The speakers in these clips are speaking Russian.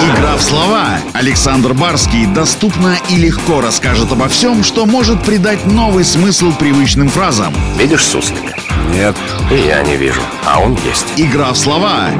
Игра в слова. Александр Барский доступно и легко расскажет обо всем, что может придать новый смысл привычным фразам. Видишь суслика? Нет. И я не вижу, а он есть. Игра в слова.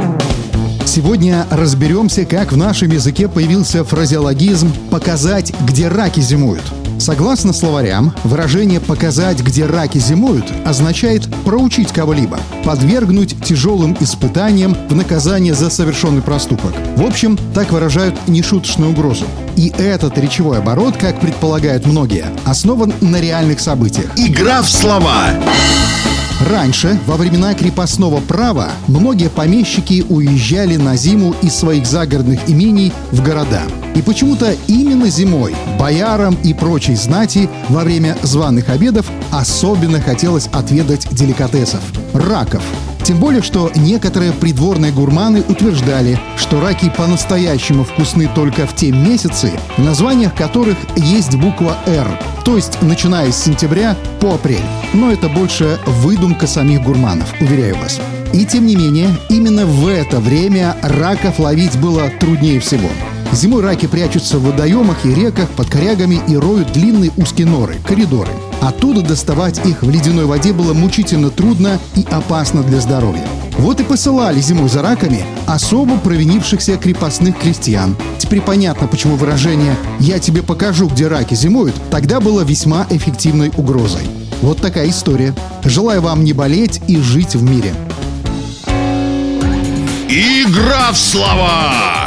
Сегодня разберемся, как в нашем языке появился фразеологизм «показать, где раки зимуют». Согласно словарям, выражение «показать, где раки зимуют» означает проучить кого-либо, подвергнуть тяжелым испытаниям в наказание за совершенный проступок. В общем, так выражают нешуточную угрозу. И этот речевой оборот, как предполагают многие, основан на реальных событиях. Игра в слова. Раньше, во времена крепостного права, многие помещики уезжали на зиму из своих загородных имений в города. И почему-то именно зимой боярам и прочей знати во время званых обедов особенно хотелось отведать деликатесов – раков. Тем более, что некоторые придворные гурманы утверждали, что раки по-настоящему вкусны только в те месяцы, в названиях которых есть буква «Р», то есть начиная с сентября по апрель. Но это больше выдумка самих гурманов, уверяю вас. И тем не менее, именно в это время раков ловить было труднее всего. Зимой раки прячутся в водоемах и реках, под корягами и роют длинные узкие норы, коридоры. Оттуда доставать их в ледяной воде было мучительно трудно и опасно для здоровья. Вот и посылали зимой за раками особо провинившихся крепостных крестьян. Теперь понятно, почему выражение «я тебе покажу, где раки зимуют» тогда было весьма эффективной угрозой. Вот такая история. Желаю вам не болеть и жить в мире. Игра в слова!